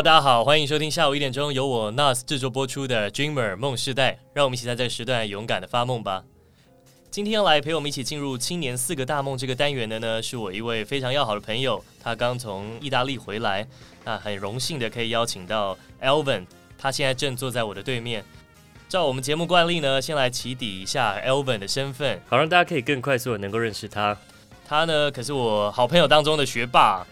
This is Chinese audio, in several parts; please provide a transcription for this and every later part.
Hello，大家好，欢迎收听下午一点钟由我 NAS 制作播出的《Dreamer 梦世代》，让我们一起在这个时段勇敢的发梦吧。今天要来陪我们一起进入青年四个大梦这个单元的呢，是我一位非常要好的朋友，他刚从意大利回来，那很荣幸的可以邀请到 Elvin，他现在正坐在我的对面。照我们节目惯例呢，先来起底一下 Elvin 的身份，好让大家可以更快速的能够认识他。他呢，可是我好朋友当中的学霸。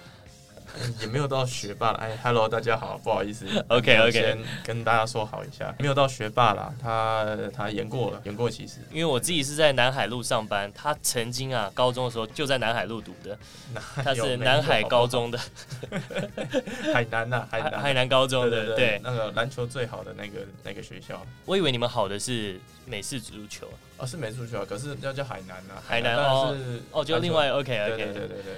也没有到学霸了，哎，Hello，大家好，不好意思，OK OK，先跟大家说好一下，没有到学霸啦，他他演过了，演过其实，因为我自己是在南海路上班，他曾经啊高中的时候就在南海路读的，他是南海高中的 海南呐，海南海南高中的，对，那个篮球最好的那个那个学校，我以为你们好的是美式足球，哦是美式足球，可是要叫海南啊，海南哦哦就另外 OK OK，对对对对。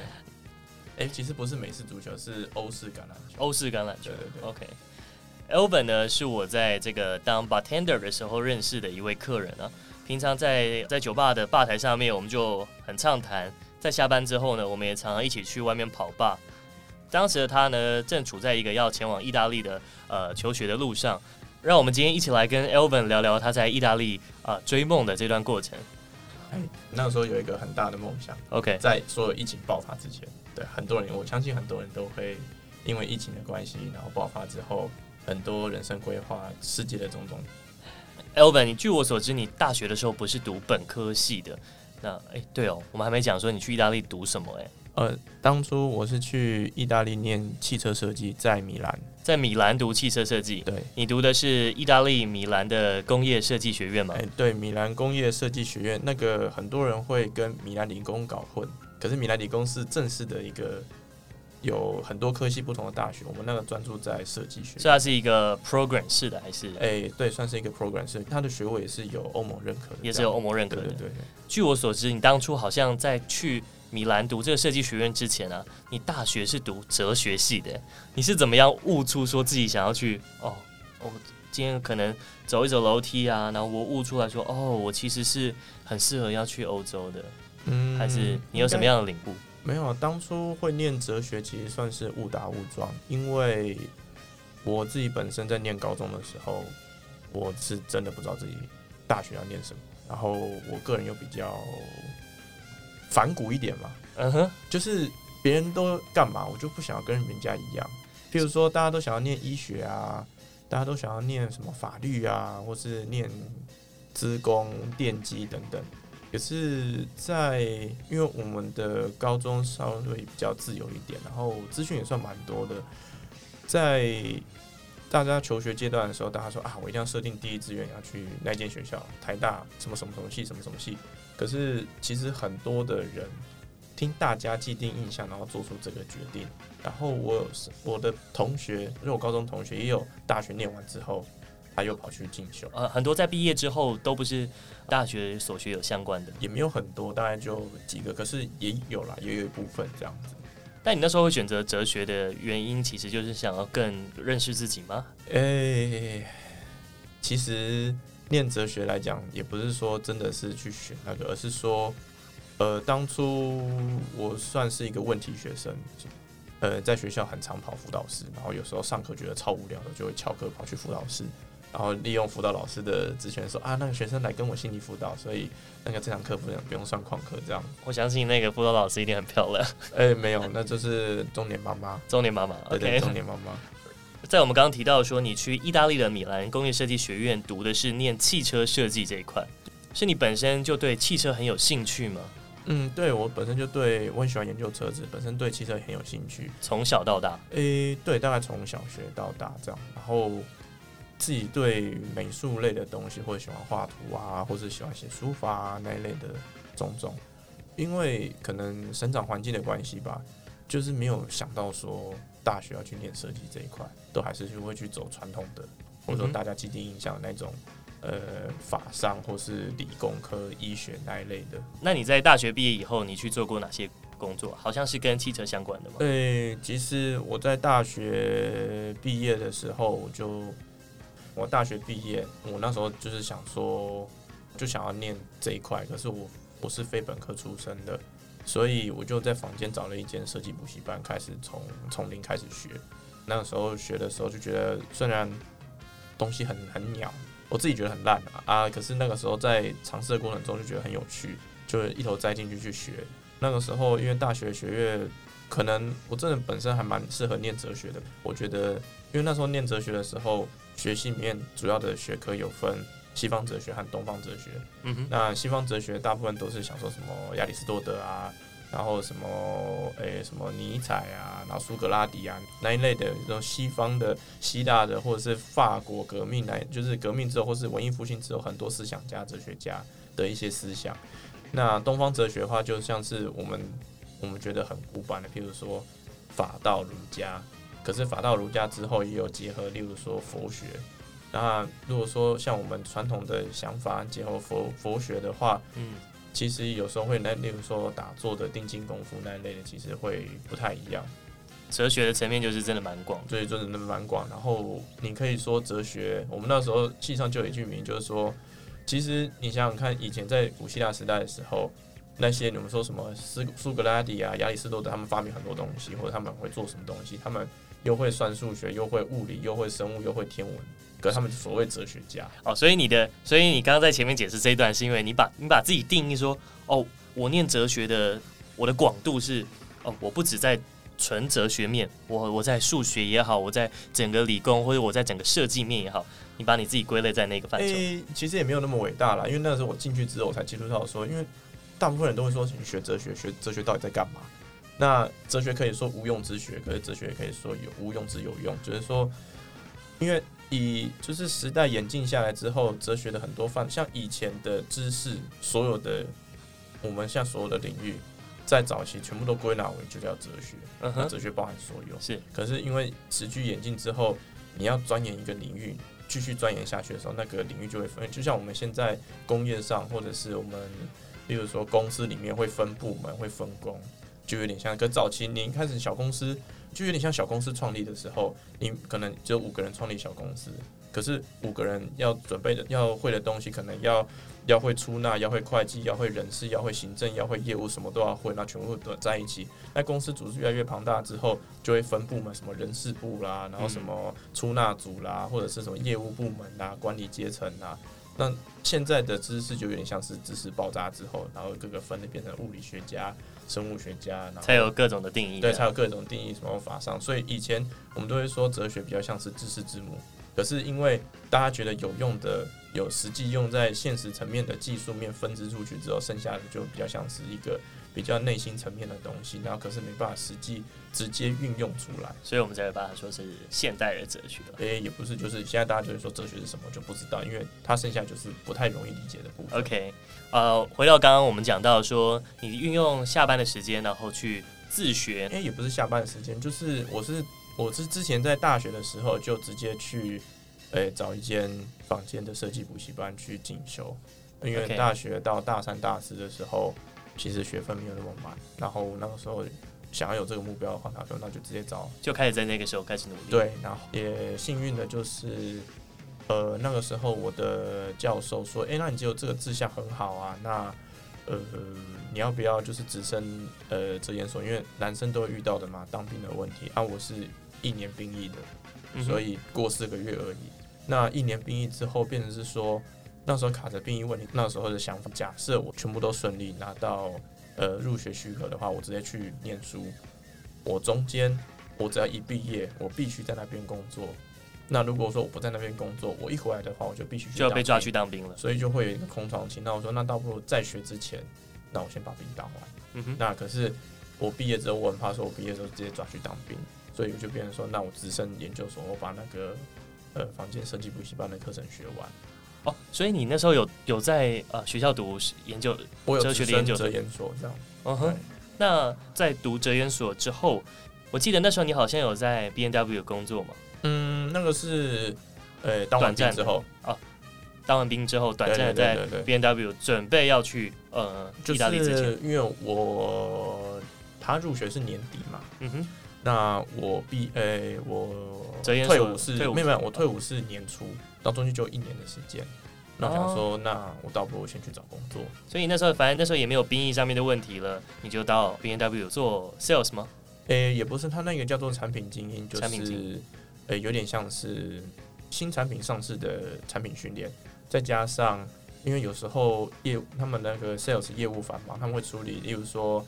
哎、欸，其实不是美式足球，是欧式橄榄球。欧式橄榄球，对对对。OK。Elvin 呢，是我在这个当 bartender 的时候认识的一位客人啊。平常在在酒吧的吧台上面，我们就很畅谈。在下班之后呢，我们也常常一起去外面跑吧。当时的他呢，正处在一个要前往意大利的呃求学的路上。让我们今天一起来跟 Elvin 聊聊他在意大利啊、呃、追梦的这段过程。哎，那个时候有一个很大的梦想。OK，在所有疫情爆发之前。对很多人，我相信很多人都会因为疫情的关系，然后爆发之后，很多人生规划、世界的种种。Elvin，你据我所知，你大学的时候不是读本科系的。那哎，对哦，我们还没讲说你去意大利读什么哎。呃，当初我是去意大利念汽车设计，在米兰，在米兰读汽车设计。对，你读的是意大利米兰的工业设计学院吗？哎，对，米兰工业设计学院，那个很多人会跟米兰理工搞混。可是米兰理工是正式的一个有很多科系不同的大学，我们那个专注在设计学。所以它是一个 program 式的还是？哎、欸，对，算是一个 program 式，它的学位也是有欧盟认可的，也是有欧盟认可的。对对，对，对。据我所知，你当初好像在去米兰读这个设计学院之前啊，你大学是读哲学系的。你是怎么样悟出说自己想要去？哦，我今天可能走一走楼梯啊，然后我悟出来说，哦，我其实是很适合要去欧洲的。嗯，还是你有什么样的领悟？没有，当初会念哲学其实算是误打误撞，因为我自己本身在念高中的时候，我是真的不知道自己大学要念什么。然后我个人又比较反骨一点嘛，嗯哼，就是别人都干嘛，我就不想要跟人家一样。譬如说，大家都想要念医学啊，大家都想要念什么法律啊，或是念资工、电机等等。也是在，因为我们的高中稍微比较自由一点，然后资讯也算蛮多的。在大家求学阶段的时候，大家说啊，我一定要设定第一志愿要去那间学校，台大什么什么什么系，什么什么系。可是其实很多的人听大家既定印象，然后做出这个决定。然后我有我的同学，因为我高中同学也有大学念完之后。他又跑去进修，呃，很多在毕业之后都不是大学所学有相关的，也没有很多，大概就几个，可是也有啦，也有一部分这样子。但你那时候会选择哲学的原因，其实就是想要更认识自己吗？诶、欸，其实念哲学来讲，也不是说真的是去选那个，而是说，呃，当初我算是一个问题学生，呃，在学校很常跑辅导室，然后有时候上课觉得超无聊的，就会翘课跑去辅导室。然后利用辅导老师的职权说啊，那个学生来跟我心理辅导，所以那个这堂课不用不用上旷课这样。我相信那个辅导老师一定很漂亮。哎、欸，没有，那就是中年妈妈。中年妈妈对对中年妈妈。在我们刚刚提到说，你去意大利的米兰工业设计学院读的是念汽车设计这一块，是你本身就对汽车很有兴趣吗？嗯，对，我本身就对我很喜欢研究车子，本身对汽车很有兴趣，从小到大。诶、欸，对，大概从小学到大这样，然后。自己对美术类的东西，或者喜欢画图啊，或者喜欢写书法啊那一类的种种，因为可能生长环境的关系吧，就是没有想到说大学要去念设计这一块，都还是就会去走传统的，或者说大家既定印象的那种，呃，法商或是理工科、医学那一类的。那你在大学毕业以后，你去做过哪些工作？好像是跟汽车相关的吗？对，其实我在大学毕业的时候我就。我大学毕业，我那时候就是想说，就想要念这一块。可是我我是非本科出身的，所以我就在房间找了一间设计补习班，开始从从零开始学。那个时候学的时候就觉得，虽然东西很很鸟，我自己觉得很烂啊啊，可是那个时候在尝试的过程中就觉得很有趣，就一头栽进去去学。那个时候因为大学学业，可能我真的本身还蛮适合念哲学的。我觉得，因为那时候念哲学的时候，学系里面主要的学科有分西方哲学和东方哲学。嗯哼，那西方哲学大部分都是想说什么亚里士多德啊。然后什么诶、欸，什么尼采啊，然后苏格拉底啊那一类的这种西方的希腊的，或者是法国革命来，就是革命之后，或是文艺复兴之后，很多思想家、哲学家的一些思想。那东方哲学的话，就像是我们我们觉得很古板的，譬如说法道儒家。可是法道儒家之后也有结合，例如说佛学。那如果说像我们传统的想法结合佛佛学的话，嗯。其实有时候会那，例如说打坐的定静功夫那一类的，其实会不太一样。哲学的层面就是真的蛮广，对，真的蛮广。然后你可以说哲学，我们那时候系上就有一句名，就是说，其实你想想看，以前在古希腊时代的时候，那些你们说什么苏苏格拉底啊、亚里士多德，他们发明很多东西，或者他们会做什么东西，他们又会算数学，又会物理，又会生物，又会天文。跟他们所谓哲学家哦，所以你的，所以你刚刚在前面解释这一段，是因为你把你把自己定义说，哦，我念哲学的，我的广度是，哦，我不止在纯哲学面，我我在数学也好，我在整个理工或者我在整个设计面也好，你把你自己归类在那个范畴。欸，其实也没有那么伟大啦，因为那时候我进去之后，我才接触到说，因为大部分人都会说，你学哲学，学哲学到底在干嘛？那哲学可以说无用之学，可是哲学也可以说有无用之有用，就是说，因为。以就是时代演进下来之后，哲学的很多范，像以前的知识，所有的我们像所有的领域，在早期全部都归纳为就叫哲学。嗯哼，哲学包含所有。是，可是因为持续演进之后，你要钻研一个领域，继续钻研下去的时候，那个领域就会分。就像我们现在工业上，或者是我们，例如说公司里面会分部门、会分工，就有点像。跟早期你一开始小公司。就有点像小公司创立的时候，你可能只有五个人创立小公司，可是五个人要准备的、要会的东西，可能要要会出纳、要会会计、要会人事、要会行政、要会业务，什么都要会，那全部都在一起。那公司组织越来越庞大之后，就会分部门，什么人事部啦，然后什么出纳组啦，或者是什么业务部门啦、管理阶层啦。那现在的知识就有点像是知识爆炸之后，然后各个分类变成物理学家、生物学家，然后才有各种的定义。对，才有各种定义什么法上。所以以前我们都会说哲学比较像是知识之母，可是因为大家觉得有用的、有实际用在现实层面的技术面分支出去之后，剩下的就比较像是一个。比较内心层面的东西，然后可是没办法实际直接运用出来，所以我们才会把它说是现代的哲学。诶、欸，也不是，就是现在大家就是说哲学是什么就不知道，因为它剩下就是不太容易理解的部分。OK，呃，回到刚刚我们讲到说，你运用下班的时间，然后去自学。诶、欸，也不是下班的时间，就是我是我是之前在大学的时候就直接去，诶、欸，找一间房间的设计补习班去进修，因为大学到大三、大四的时候。其实学分没有那么满，然后那个时候想要有这个目标的话，那就那就直接找，就开始在那个时候开始努力。对，然后也幸运的就是，呃，那个时候我的教授说，哎，那你只有这个志向很好啊，那呃，你要不要就是直升呃哲研所？因为男生都会遇到的嘛，当兵的问题。啊，我是一年兵役的，所以过四个月而已。嗯、那一年兵役之后，变成是说。那时候卡着兵役问题，那时候的想法，假设我全部都顺利拿到呃入学许可的话，我直接去念书。我中间我只要一毕业，我必须在那边工作。那如果说我不在那边工作，我一回来的话，我就必须就要被抓去当兵了。所以就会有一个空窗期。那我说，那倒不如在学之前，那我先把兵当完。嗯哼。那可是我毕业之后，我很怕说我毕业之后直接抓去当兵，所以我就变成说，那我直升研究所，我把那个呃房间设计补习班的课程学完。哦，所以你那时候有有在呃学校读研究，我有哲学的研究哲研所这样。嗯哼，那在读哲研所之后，我记得那时候你好像有在 B N W 工作嘛？嗯，那个是呃当完兵之后啊，当完兵之后短暂在 B N W 准备要去呃意大利之前，因为我他入学是年底嘛，嗯哼，那我毕呃、欸、我退伍是没有没有，我退伍是年初。到中间就一年的时间，那我想说，那我倒不如先去找工作。所以那时候，反正那时候也没有兵役上面的问题了，你就到 B N W 做 sales 吗？诶、欸，也不是，他那个叫做产品精英，就是诶、欸，有点像是新产品上市的产品训练，再加上因为有时候业他们那个 sales 业务繁忙，他们会处理，例如说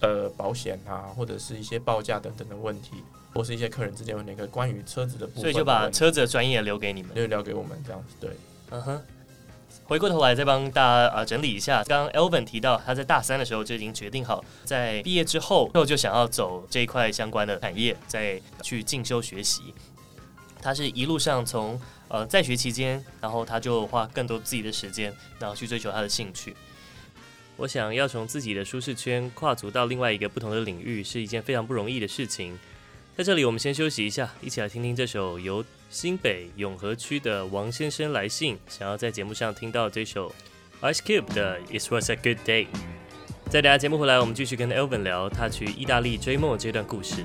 呃保险啊，或者是一些报价等等的问题，或是一些客人之间有那个关于车子的部分，所以就把车子的专业留给你们，就留给我们这样子，对，嗯哼。回过头来再帮大家啊整理一下，刚刚 Elvin 提到他在大三的时候就已经决定好，在毕业之后就想要走这一块相关的产业，再去进修学习。他是一路上从呃在学期间，然后他就花更多自己的时间，然后去追求他的兴趣。我想要从自己的舒适圈跨足到另外一个不同的领域，是一件非常不容易的事情。在这里，我们先休息一下，一起来听听这首由新北永和区的王先生来信，想要在节目上听到这首 Ice Cube 的 It Was a Good Day。在大家节目回来，我们继续跟 Elvin 聊他去意大利追梦这段故事。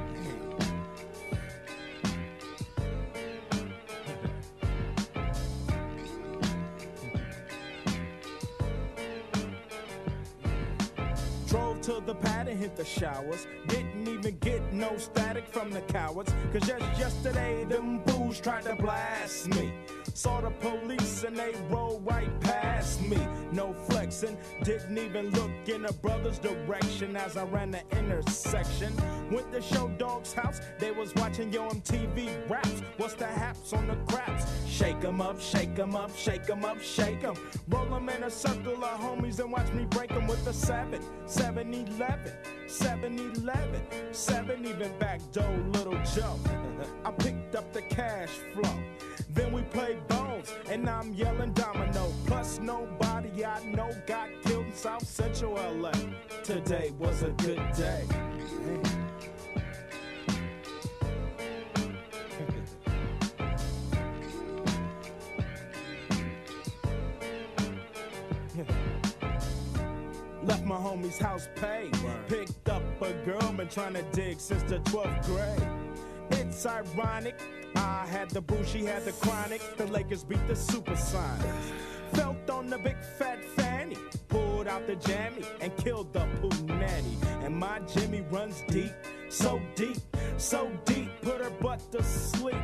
To the pad and hit the showers. Didn't even get no static from the cowards. Cause just yesterday, them booze tried to blast me. Saw the police and they rolled right past me. No flexing, didn't even look in a brother's direction as I ran the intersection. Went to show dog's house, they was watching Yo MTV raps. What's the haps on the craps? Shake 'em up, shake 'em up, shake 'em up, shake 'em. Roll 'em in a circle of homies and watch me break 'em with a 7, 7 11, 7 11, 7 even back door, little Joe. I picked up the cash flow. Then we played bones, and I'm yelling domino. Plus, nobody I know got killed in South Central LA. Today was a good day. Left my homie's house paid. Picked a girl, been trying to dig since the 12th grade. It's ironic. I had the boo, she had the chronic. The Lakers beat the Supersonics. Felt on the big fat fanny. Pulled out the jammy and killed the poo nanny. And my Jimmy runs deep, so deep, so deep. Put her butt to sleep.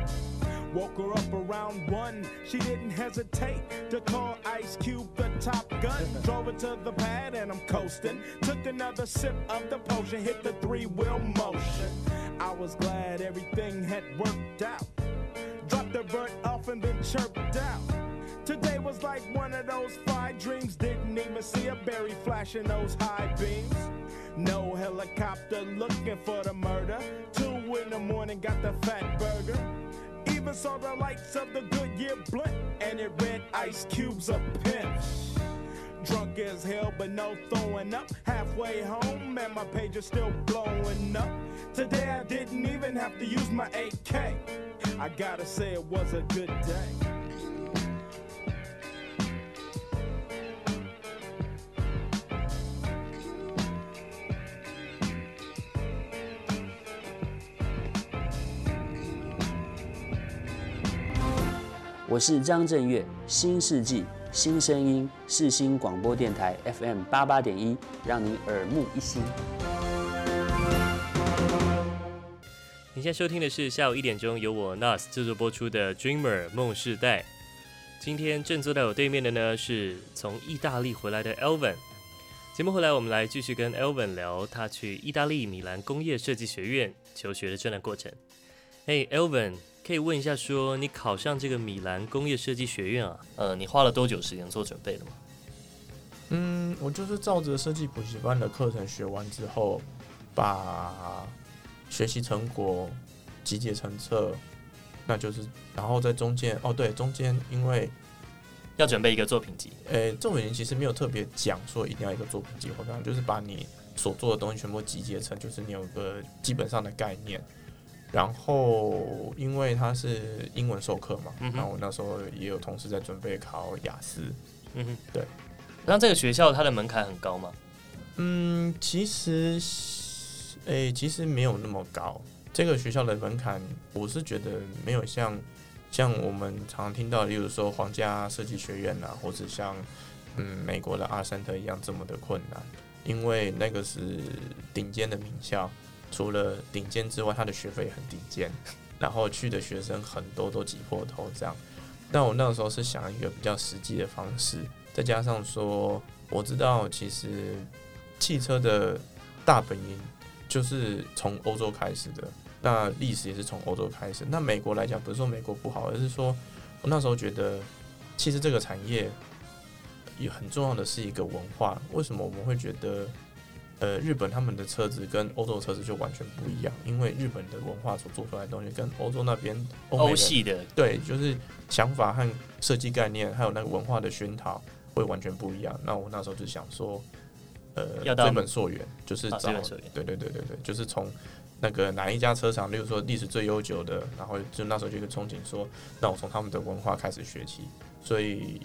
Woke her up around one. She didn't hesitate to call Ice Cube the top gun. Drove her to the pad and I'm coasting. Another sip of the potion, hit the three wheel motion. I was glad everything had worked out. Dropped the vert off and then chirped out. Today was like one of those five dreams. Didn't even see a berry flashing those high beams. No helicopter looking for the murder. Two in the morning, got the fat burger. Even saw the lights of the Goodyear blunt, and it read Ice Cube's a pimp Drunk as hell, but no throwing up. Halfway home, and my page is still blowing up. Today I didn't even have to use my AK. I gotta say, it was a good day. 我是张震岳，新世纪 新声音，世新广播电台 FM 八八点一，让你耳目一新。你现在收听的是下午一点钟由我 NAS 制作播出的《Dreamer 梦世代》。今天正坐在我对面的呢，是从意大利回来的 Elvin。节目回来，我们来继续跟 Elvin 聊他去意大利米兰工业设计学院求学的这段过程。嘿，Elvin，可以问一下说，说你考上这个米兰工业设计学院啊，呃，你花了多久时间做准备的吗？嗯，我就是照着设计补习班的课程学完之后，把学习成果集结成册，那就是，然后在中间哦，对，中间因为要准备一个作品集，诶、欸，作品集其实没有特别讲说一定要一个作品集或怎样，就是把你所做的东西全部集结成，就是你有个基本上的概念。然后因为它是英文授课嘛，然后我那时候也有同事在准备考雅思，嗯哼，对。那这个学校它的门槛很高吗？嗯，其实。诶、欸，其实没有那么高。这个学校的门槛，我是觉得没有像像我们常常听到，例如说皇家设计学院啊，或者像嗯美国的阿森特一样这么的困难。因为那个是顶尖的名校，除了顶尖之外，它的学费也很顶尖，然后去的学生很多都挤破头这样。但我那个时候是想一个比较实际的方式，再加上说我知道其实汽车的大本营。就是从欧洲开始的，那历史也是从欧洲开始。那美国来讲，不是说美国不好，而是说我那时候觉得，其实这个产业也很重要的是一个文化。为什么我们会觉得，呃，日本他们的车子跟欧洲的车子就完全不一样？因为日本的文化所做出来的东西，跟欧洲那边欧系的对，就是想法和设计概念，还有那个文化的熏陶会完全不一样。那我那时候就想说。呃，要追本溯源就是找，啊、对对对对对，就是从那个哪一家车厂，例如说历史最悠久的，然后就那时候就一个憧憬说，那我从他们的文化开始学起，所以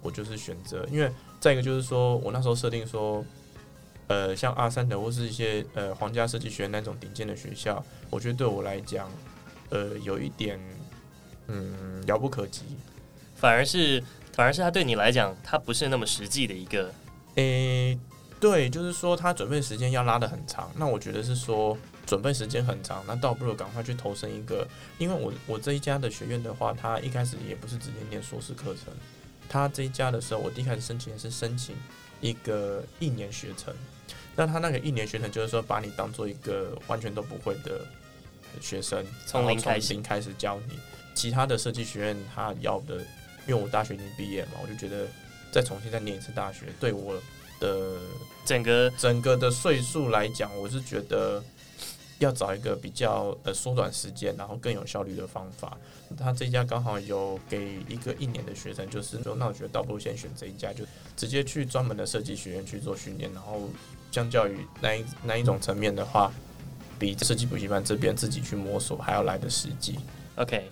我就是选择，因为再一个就是说我那时候设定说，呃，像阿三的或是一些呃皇家设计学院那种顶尖的学校，我觉得对我来讲，呃，有一点嗯遥不可及，反而是反而是他对你来讲，他不是那么实际的一个，诶、欸。对，就是说他准备时间要拉的很长。那我觉得是说准备时间很长，那倒不如赶快去投身一个。因为我我这一家的学院的话，他一开始也不是直接念硕士课程。他这一家的时候，我第一开始申请的是申请一个一年学程。那他那个一年学程就是说把你当做一个完全都不会的学生，从零开始，从零开始教你。其他的设计学院他要的，因为我大学已经毕业嘛，我就觉得再重新再念一次大学对我。的整个整个的岁数来讲，我是觉得要找一个比较呃缩短时间，然后更有效率的方法。他这家刚好有给一个一年的学生，就是说，那我觉得倒不如先选这一家，就直接去专门的设计学院去做训练，然后相较于那一那一种层面的话，比设计补习班这边自己去摸索还要来得实际。OK，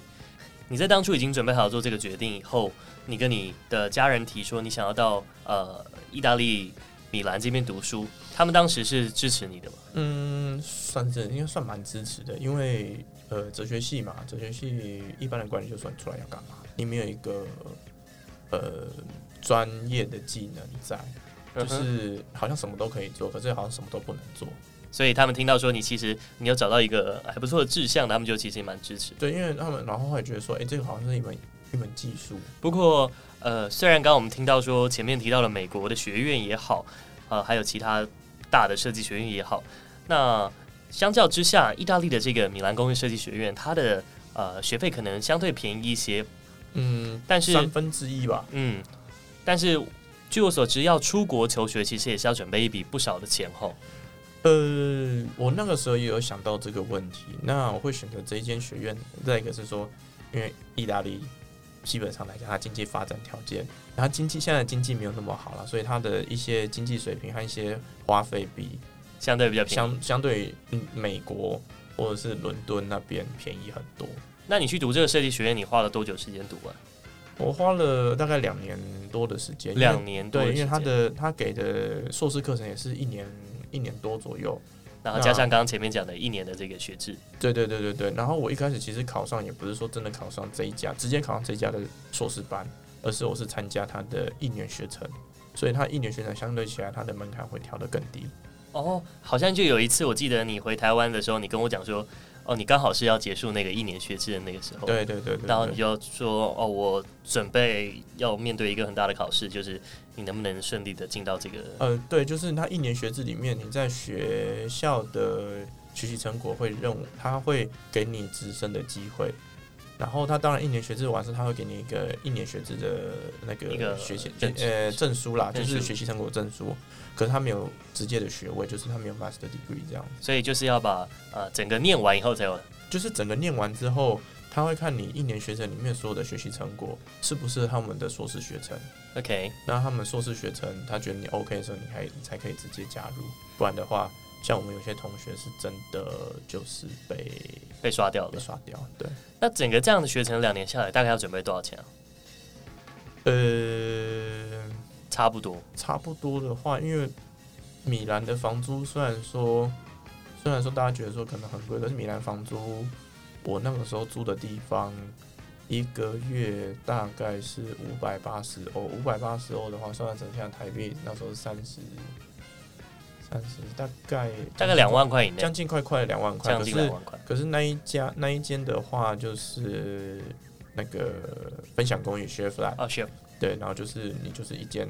你在当初已经准备好做这个决定以后，你跟你的家人提说你想要到呃。意大利米兰这边读书，他们当时是支持你的吗？嗯，算是应该算蛮支持的，因为呃，哲学系嘛，哲学系一般的管理就算出来要干嘛？你没有一个呃专业的技能在，就是好像什么都可以做，可是好像什么都不能做。所以他们听到说你其实你有找到一个还不错的志向，他们就其实也蛮支持。对，因为他们然后会觉得说，哎、欸，这个好像是一门一门技术。不过。呃，虽然刚刚我们听到说前面提到了美国的学院也好，呃，还有其他大的设计学院也好，那相较之下，意大利的这个米兰工业设计学院，它的呃学费可能相对便宜一些，嗯，但是三分之一吧，嗯，但是据我所知，要出国求学其实也是要准备一笔不少的钱吼。呃，我那个时候也有想到这个问题，那我会选择这一间学院，再一个是说，因为意大利。基本上来讲，它经济发展条件，然后经济现在经济没有那么好了，所以它的一些经济水平和一些花费比相对比较相相对美国或者是伦敦那边便宜很多。那你去读这个设计学院，你花了多久时间读啊？我花了大概两年多的时间。两年多，对，因为他的他给的硕士课程也是一年一年多左右。然后加上刚刚前面讲的一年的这个学制，对对对对对。然后我一开始其实考上也不是说真的考上这一家，直接考上这一家的硕士班，而是我是参加他的一年学程，所以他一年学程相对起来，他的门槛会调得更低。哦，好像就有一次我记得你回台湾的时候，你跟我讲说，哦，你刚好是要结束那个一年学制的那个时候，对对对对，然后你就说哦，我准备要面对一个很大的考试，就是你能不能顺利的进到这个？呃，对，就是他一年学制里面，你在学校的学习成果会认为他会给你直升的机会。然后他当然一年学制完事，他会给你一个一年学制的那个学习呃证书啦，就是学习成果证书。可是他没有直接的学位，就是他没有 master degree 这样。所以就是要把呃整个念完以后才有，就是整个念完之后，他会看你一年学程里面所有的学习成果是不是他们的硕士学程。OK，那他们硕士学程他觉得你 OK 的时候，你还你才可以直接加入，不然的话。像我们有些同学是真的就是被被刷掉了，被刷掉。对，那整个这样的学程两年下来，大概要准备多少钱啊？呃，差不多，差不多的话，因为米兰的房租虽然说虽然说大家觉得说可能很贵，可是米兰房租我那个时候租的地方一个月大概是五百八十欧，五百八十欧的话，算算成现在台币那时候是三十。三十大概大概两万块以内，将近快快两万块。将近两万块。可是那一家那一间的话，就是那个分享公寓 share flat 哦 share 对，然后就是你就是一间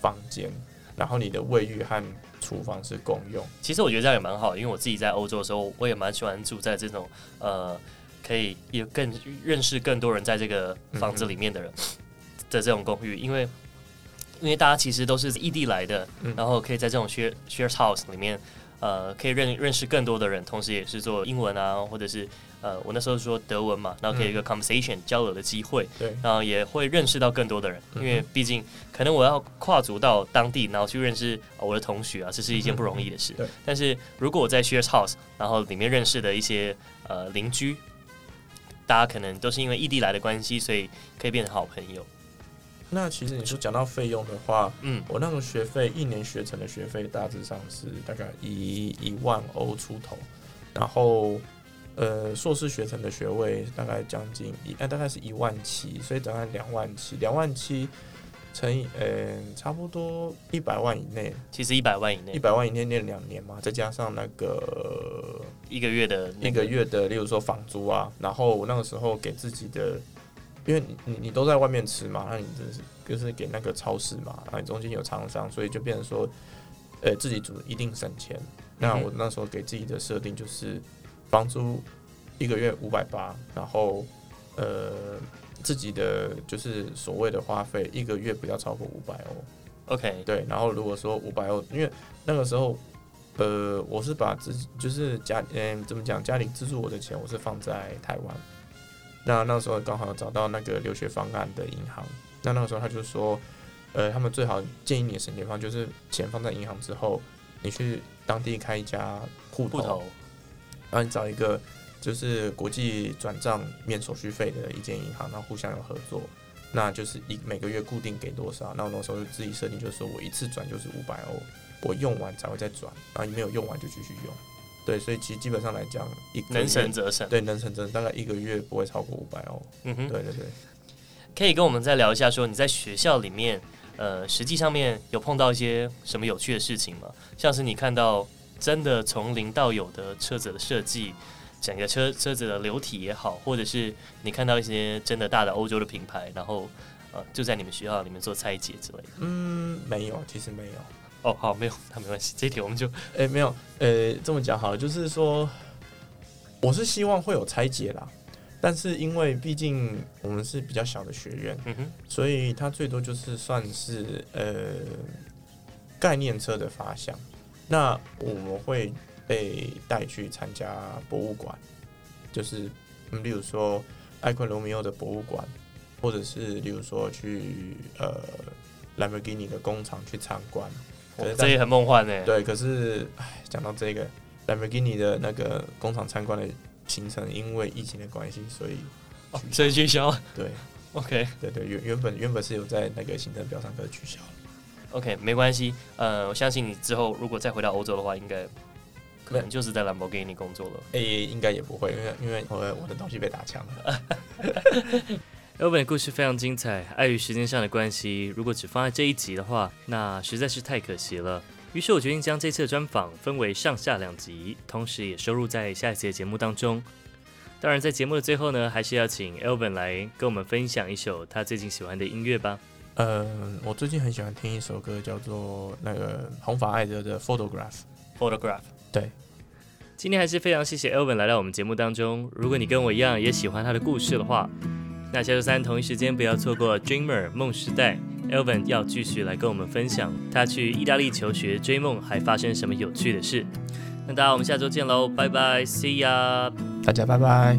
房间，然后你的卫浴和厨房是共用。其实我觉得这样也蛮好，因为我自己在欧洲的时候，我也蛮喜欢住在这种呃，可以有更认识更多人在这个房子里面的人的这种公寓，因为。因为大家其实都是异地来的，嗯、然后可以在这种 share share house 里面，呃，可以认认识更多的人，同时也是做英文啊，或者是呃，我那时候说德文嘛，然后可以有一个 conversation、嗯、交流的机会，对，然后也会认识到更多的人，因为毕竟可能我要跨足到当地，然后去认识我的同学啊，这是一件不容易的事。对，但是如果我在 share house，然后里面认识的一些呃邻居，大家可能都是因为异地来的关系，所以可以变成好朋友。那其实你说讲到费用的话，嗯，我那个学费一年学成的学费大致上是大概一一万欧出头，然后呃硕士学成的学位大概将近一，呃大概是一万七，所以大概两万七，两万七乘以呃差不多一百万以内，其实一百万以内，一百万以内念两年嘛，再加上那个一个月的一个月的，例如说房租啊，然后我那个时候给自己的。因为你你你都在外面吃嘛，那你就是就是给那个超市嘛，那你中间有厂商，所以就变成说，呃，自己煮一定省钱。那我那时候给自己的设定就是，房租一个月五百八，然后呃自己的就是所谓的花费一个月不要超过五百欧。OK，对，然后如果说五百欧，因为那个时候呃我是把自己就是家嗯怎么讲家里资助我的钱，我是放在台湾。那那时候刚好找到那个留学方案的银行，那那个时候他就说，呃，他们最好建议你的省钱方就是钱放在银行之后，你去当地开一家户头，头然后你找一个就是国际转账免手续费的一间银行，然后互相有合作，那就是一每个月固定给多少，那我那时候就自己设定就是说我一次转就是五百欧，我用完才会再转，然后你没有用完就继续用。对，所以其实基本上来讲，一能省则省。对，能省则省，大概一个月不会超过五百欧。嗯哼，对对对。可以跟我们再聊一下，说你在学校里面，呃，实际上面有碰到一些什么有趣的事情吗？像是你看到真的从零到有的车子的设计，整个车车子的流体也好，或者是你看到一些真的大的欧洲的品牌，然后呃，就在你们学校里面做拆解之类的。嗯，没有，其实没有。哦，好，没有，那没关系，这一题我们就，哎、欸，没有，呃、欸，这么讲好了，就是说，我是希望会有拆解啦，但是因为毕竟我们是比较小的学院，嗯哼，所以它最多就是算是呃概念车的发想，那我们会被带去参加博物馆，就是，嗯，例如说艾昆罗密欧的博物馆，或者是例如说去呃兰博基尼的工厂去参观。这也很梦幻呢。对，可是，哎，讲到这个兰博基尼的那个工厂参观的行程，因为疫情的关系，所以所以取消。对，OK，对对，原原本原本是有在那个行程表上可取消了。OK，没关系。呃，我相信你之后如果再回到欧洲的话，应该可能就是在兰博基尼工作了。哎，应该也不会，因为因为我我的东西被打枪了。Elvin 的故事非常精彩，碍于时间上的关系，如果只放在这一集的话，那实在是太可惜了。于是我决定将这次的专访分为上下两集，同时也收录在下一集的节目当中。当然，在节目的最后呢，还是要请 Elvin 来跟我们分享一首他最近喜欢的音乐吧。呃，我最近很喜欢听一首歌，叫做那个红发艾德的《Photograph》。Photograph。对。今天还是非常谢谢 Elvin 来到我们节目当中。如果你跟我一样也喜欢他的故事的话，那下周三同一时间不要错过 Dreamer 梦时代。Elvin 要继续来跟我们分享他去意大利求学、追梦还发生什么有趣的事。那大家我们下周见喽，拜拜，See ya，大家拜拜。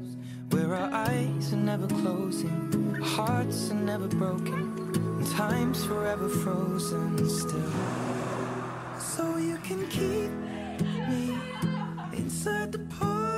Our eyes are never closing, our hearts are never broken, and time's forever frozen still. So you can keep me inside the pool.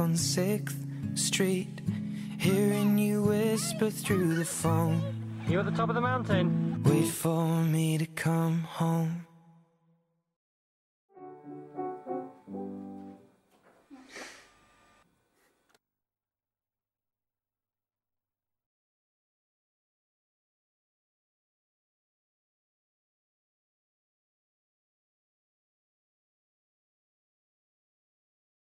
On 6th Street, hearing you whisper through the phone. You're at the top of the mountain. Wait for me to come home.